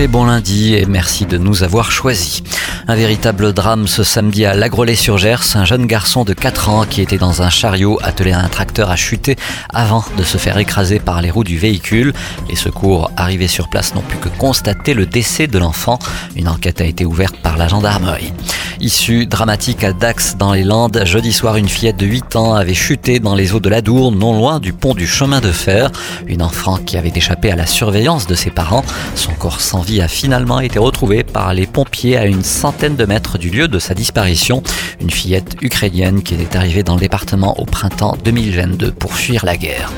Très bon lundi et merci de nous avoir choisis. Un véritable drame ce samedi à Lagrolay-sur-Gers. Un jeune garçon de 4 ans qui était dans un chariot attelé à un tracteur a chuté avant de se faire écraser par les roues du véhicule. Les secours arrivés sur place n'ont pu que constater le décès de l'enfant. Une enquête a été ouverte par la gendarmerie. Issue dramatique à Dax dans les Landes, jeudi soir une fillette de 8 ans avait chuté dans les eaux de la Dour, non loin du pont du chemin de fer. Une enfant qui avait échappé à la surveillance de ses parents. Son corps sans vie a finalement été retrouvé par les pompiers à une centaine de mètres du lieu de sa disparition. Une fillette ukrainienne qui était arrivée dans le département au printemps 2022 pour fuir la guerre.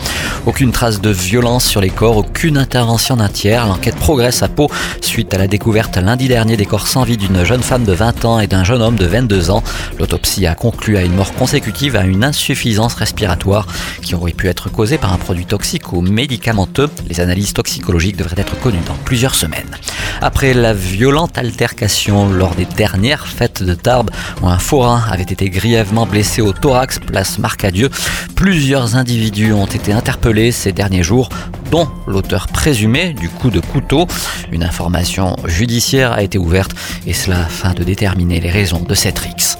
Aucune trace de violence sur les corps, aucune intervention d'un tiers. L'enquête progresse à Pau suite à la découverte lundi dernier des corps sans vie d'une jeune femme de 20 ans et d'un jeune homme de 22 ans. L'autopsie a conclu à une mort consécutive à une insuffisance respiratoire qui aurait pu être causée par un produit toxique ou médicamenteux. Les analyses toxicologiques devraient être connues dans plusieurs semaines. Après la violente altercation lors des dernières fêtes de Tarbes où un forain avait été grièvement blessé au thorax place Marcadieu, plusieurs individus ont été interpellés ces derniers jours dont l'auteur présumé du coup de couteau. Une information judiciaire a été ouverte et cela afin de déterminer les raisons de cette rixe.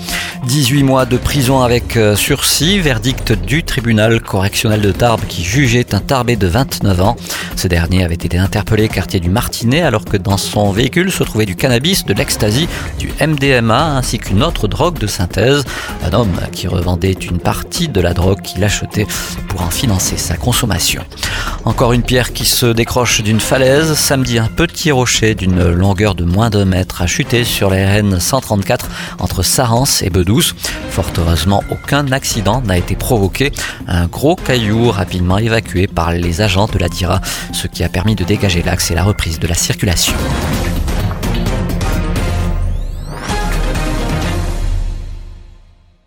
18 mois de prison avec euh, sursis, verdict du tribunal correctionnel de Tarbes qui jugeait un Tarbé de 29 ans. Ce dernier avait été interpellé quartier du Martinet alors que dans son véhicule se trouvait du cannabis, de l'ecstasy, du MDMA ainsi qu'une autre drogue de synthèse. Un homme qui revendait une partie de la drogue qu'il achetait pour en financer sa consommation. Encore une pierre qui se décroche d'une falaise. Samedi, un petit rocher d'une longueur de moins d'un mètre a chuté sur la RN 134 entre Sarance et Bedouce. Fort heureusement, aucun accident n'a été provoqué. Un gros caillou rapidement évacué par les agents de la DIRA, ce qui a permis de dégager l'axe et la reprise de la circulation.